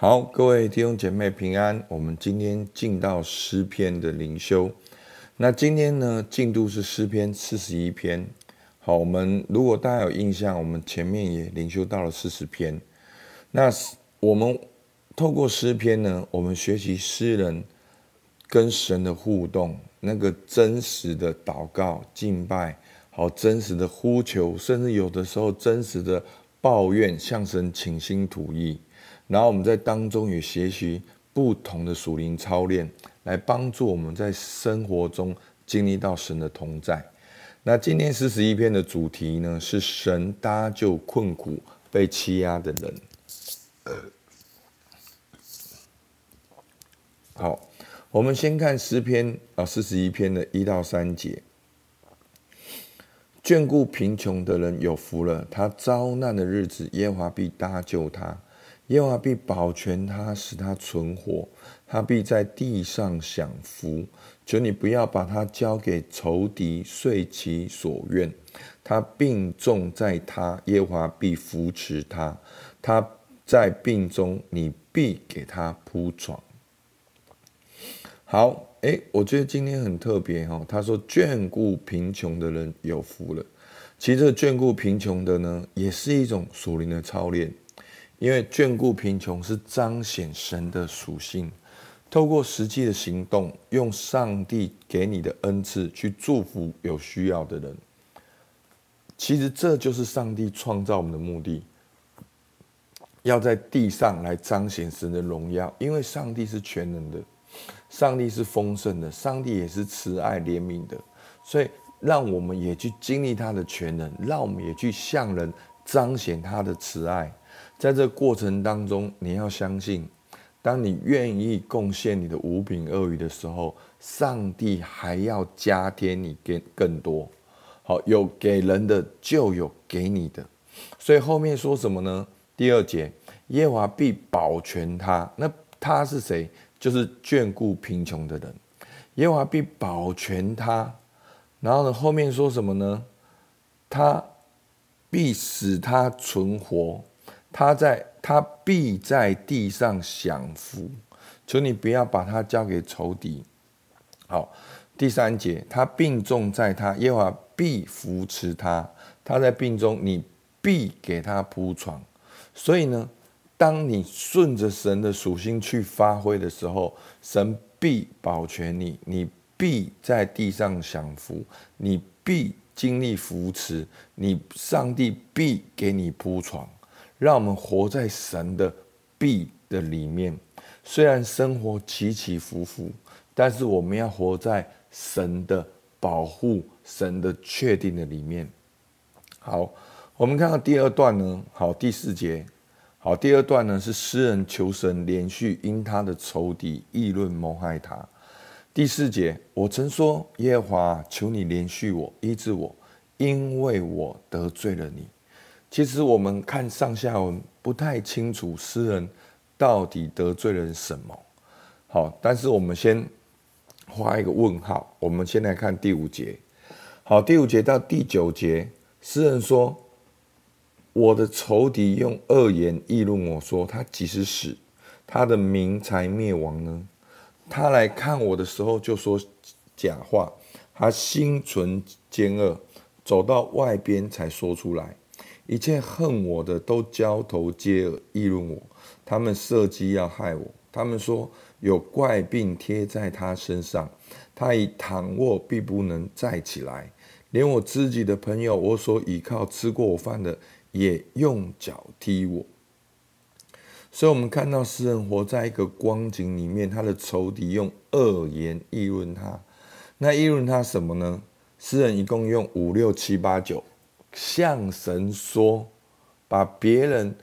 好，各位弟兄姐妹平安。我们今天进到诗篇的灵修。那今天呢，进度是诗篇四十一篇。好，我们如果大家有印象，我们前面也灵修到了四十篇。那我们透过诗篇呢，我们学习诗人跟神的互动，那个真实的祷告、敬拜，好真实的呼求，甚至有的时候真实的抱怨，向神倾心吐意。然后我们在当中也学习不同的属灵操练，来帮助我们在生活中经历到神的同在。那今天四十一篇的主题呢，是神搭救困苦被欺压的人。好，我们先看诗篇啊，四十一篇的一到三节。眷顾贫穷的人有福了，他遭难的日子，耶和华必搭救他。耶和华必保全他，使他存活，他必在地上享福。求你不要把他交给仇敌，遂其所愿。他病重在他，耶和华必扶持他。他在病中，你必给他铺床。好，诶，我觉得今天很特别哈。他说眷顾贫穷的人有福了。其实眷顾贫穷的呢，也是一种属灵的操练。因为眷顾贫穷是彰显神的属性，透过实际的行动，用上帝给你的恩赐去祝福有需要的人。其实这就是上帝创造我们的目的，要在地上来彰显神的荣耀。因为上帝是全能的，上帝是丰盛的，上帝也是慈爱怜悯的，所以让我们也去经历他的全能，让我们也去向人彰显他的慈爱。在这过程当中，你要相信，当你愿意贡献你的五饼二鱼的时候，上帝还要加添你给更多。好，有给人的就有给你的，所以后面说什么呢？第二节，耶和华必保全他。那他是谁？就是眷顾贫穷的人。耶和华必保全他。然后呢，后面说什么呢？他必使他存活。他在，他必在地上享福。求你不要把他交给仇敌。好，第三节，他病重在他，耶和华必扶持他。他在病中，你必给他铺床。所以呢，当你顺着神的属性去发挥的时候，神必保全你，你必在地上享福，你必经历扶持，你上帝必给你铺床。让我们活在神的庇的里面，虽然生活起起伏伏，但是我们要活在神的保护、神的确定的里面。好，我们看到第二段呢，好，第四节，好，第二段呢是诗人求神连续因他的仇敌议论谋害他。第四节，我曾说耶和华，求你连续我，医治我，因为我得罪了你。其实我们看上下文不太清楚诗人到底得罪了什么。好，但是我们先画一个问号。我们先来看第五节。好，第五节到第九节，诗人说：“我的仇敌用恶言议论我说，他几时死，他的名才灭亡呢？他来看我的时候就说假话，他心存奸恶，走到外边才说出来。”一切恨我的都交头接耳议论我，他们设计要害我。他们说有怪病贴在他身上，他已躺卧必不能再起来。连我自己的朋友，我所倚靠吃过我饭的，也用脚踢我。所以，我们看到诗人活在一个光景里面，他的仇敌用恶言议论他。那议论他什么呢？诗人一共用五六七八九。向神说，把别人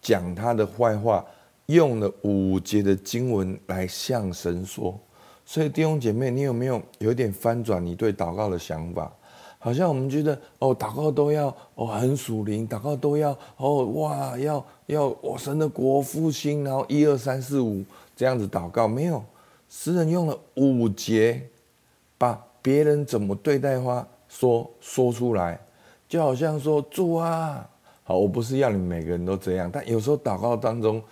讲他的坏话，用了五节的经文来向神说。所以弟兄姐妹，你有没有有点翻转你对祷告的想法？好像我们觉得哦，祷告都要哦很属灵，祷告都要哦哇，要要我神的国复兴，然后一二三四五这样子祷告，没有。诗人用了五节，把别人怎么对待话说说出来。就好像说主啊，好，我不是要你每个人都这样，但有时候祷告当中，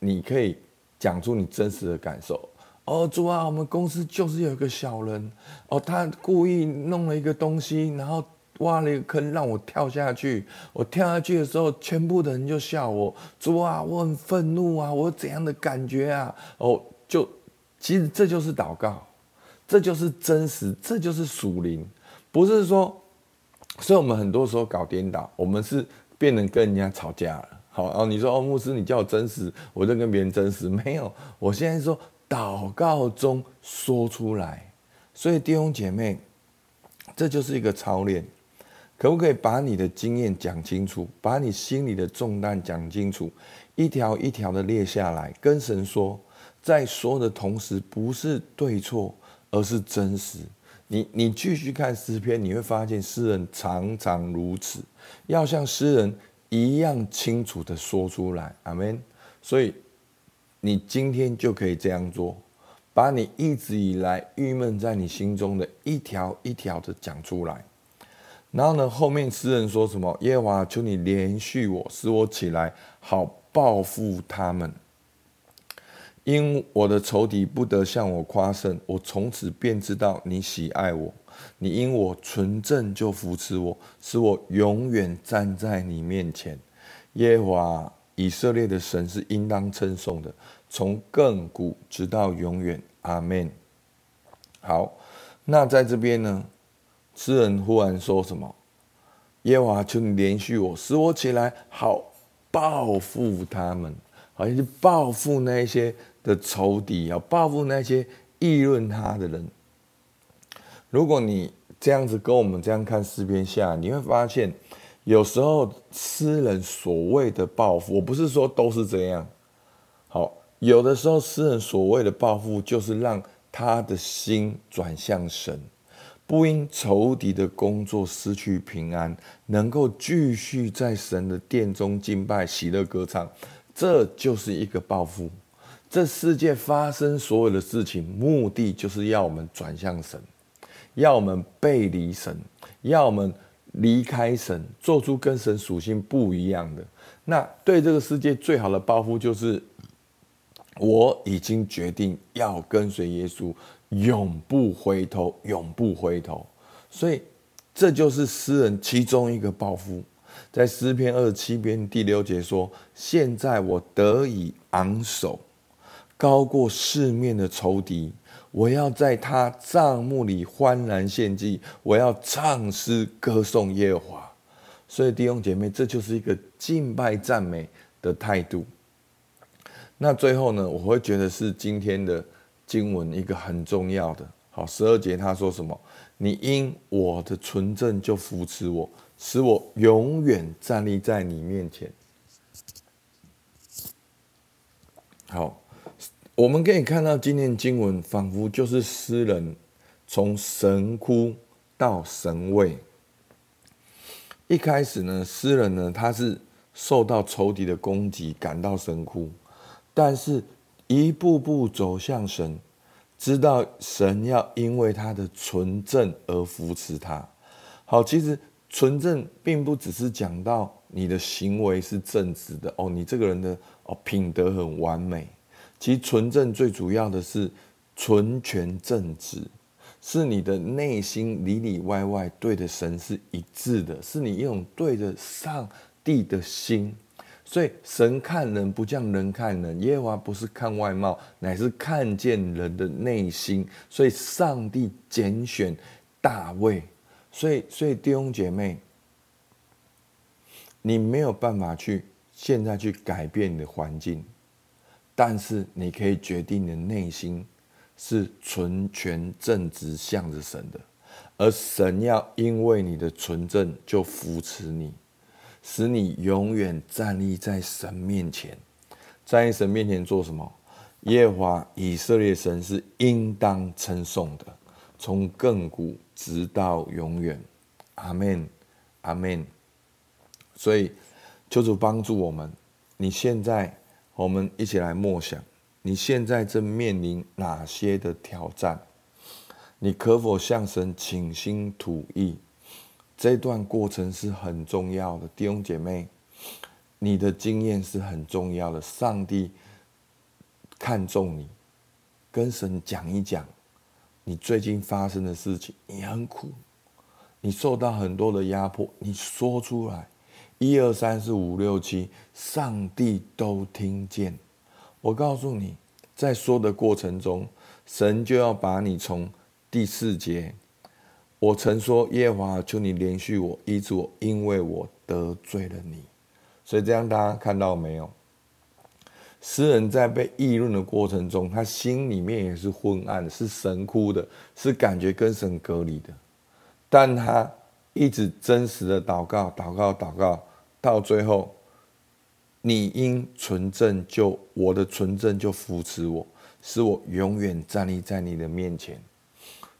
你可以讲出你真实的感受。哦，主啊，我们公司就是有一个小人，哦，他故意弄了一个东西，然后挖了一个坑让我跳下去。我跳下去的时候，全部的人就笑我。主啊，我很愤怒啊，我怎样的感觉啊？哦，就其实这就是祷告，这就是真实，这就是属灵，不是说，所以我们很多时候搞颠倒，我们是变成跟人家吵架了。好，然后你说哦，牧师，你叫我真实，我就跟别人真实，没有，我现在说。祷告中说出来，所以弟兄姐妹，这就是一个操练。可不可以把你的经验讲清楚，把你心里的重担讲清楚，一条一条的列下来，跟神说，在说的同时，不是对错，而是真实。你你继续看诗篇，你会发现诗人常常如此，要像诗人一样清楚的说出来。阿门。所以。你今天就可以这样做，把你一直以来郁闷在你心中的一条一条的讲出来。然后呢，后面诗人说什么？耶和华，求你怜恤我，使我起来，好报复他们。因我的仇敌不得向我夸胜，我从此便知道你喜爱我。你因我纯正就扶持我，使我永远站在你面前。耶和华。以色列的神是应当称颂的，从亘古直到永远，阿门。好，那在这边呢，诗人忽然说什么？耶和华，求你怜恤我，使我起来，好报复他们，好像去报复那些的仇敌，要报复那些议论他的人。如果你这样子跟我们这样看诗篇下，你会发现。有时候诗人所谓的报复，我不是说都是这样。好，有的时候诗人所谓的报复，就是让他的心转向神，不因仇敌的工作失去平安，能够继续在神的殿中敬拜、喜乐歌唱，这就是一个报复。这世界发生所有的事情，目的就是要我们转向神，要我们背离神，要我们。离开神，做出跟神属性不一样的。那对这个世界最好的报复，就是我已经决定要跟随耶稣，永不回头，永不回头。所以这就是诗人其中一个报复。在诗篇二十七篇第六节说：“现在我得以昂首，高过四面的仇敌。”我要在他帐幕里欢然献祭，我要唱诗歌颂耶和华。所以弟兄姐妹，这就是一个敬拜赞美的态度。那最后呢，我会觉得是今天的经文一个很重要的。好，十二节他说什么？你因我的纯正就扶持我，使我永远站立在你面前。好。我们可以看到，今天经文仿佛就是诗人从神窟到神位。一开始呢，诗人呢，他是受到仇敌的攻击，赶到神窟，但是一步步走向神，知道神要因为他的纯正而扶持他。好，其实纯正并不只是讲到你的行为是正直的哦，你这个人的哦品德很完美。其实纯正最主要的是纯全正直，是你的内心里里外外对的神是一致的，是你一种对着上帝的心。所以神看人不像人看人，耶和华不是看外貌，乃是看见人的内心。所以上帝拣选大卫，所以所以弟兄姐妹，你没有办法去现在去改变你的环境。但是你可以决定你的内心是纯全正直向着神的，而神要因为你的纯正就扶持你，使你永远站立在神面前。在神面前做什么？耶和华以色列神是应当称颂的，从亘古直到永远。阿门，阿门。所以求主帮助我们。你现在。我们一起来默想，你现在正面临哪些的挑战？你可否向神倾心吐意？这段过程是很重要的，弟兄姐妹，你的经验是很重要的。上帝看重你，跟神讲一讲你最近发生的事情，你很苦，你受到很多的压迫，你说出来，一二三四五六七，上帝都听见。我告诉你，在说的过程中，神就要把你从第四节，我曾说耶和华，求你怜恤我，医治我，因为我得罪了你。所以这样大家看到没有？诗人在被议论的过程中，他心里面也是昏暗的，是神枯的，是感觉跟神隔离的。但他一直真实的祷告，祷告，祷告，到最后，你因纯正就我的纯正就扶持我，使我永远站立在你的面前。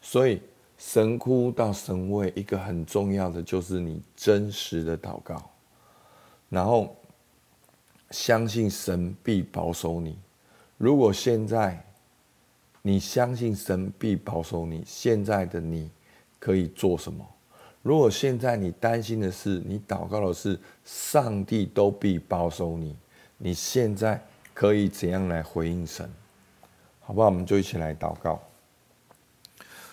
所以神枯到神位，一个很重要的就是你真实的祷告，然后。相信神必保守你。如果现在你相信神必保守你，现在的你可以做什么？如果现在你担心的是，你祷告的是上帝都必保守你，你现在可以怎样来回应神？好不好？我们就一起来祷告。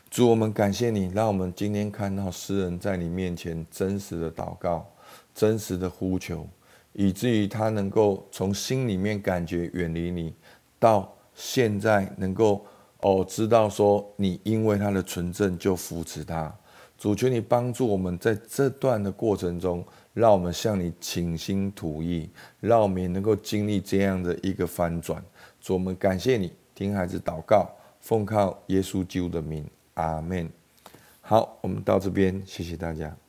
主，我们感谢你，让我们今天看到诗人在你面前真实的祷告，真实的呼求。以至于他能够从心里面感觉远离你，到现在能够哦知道说你因为他的纯正就扶持他。主求你帮助我们在这段的过程中，让我们向你倾心吐意，让我们也能够经历这样的一个翻转。主，我们感谢你，听孩子祷告，奉靠耶稣基督的名，阿门。好，我们到这边，谢谢大家。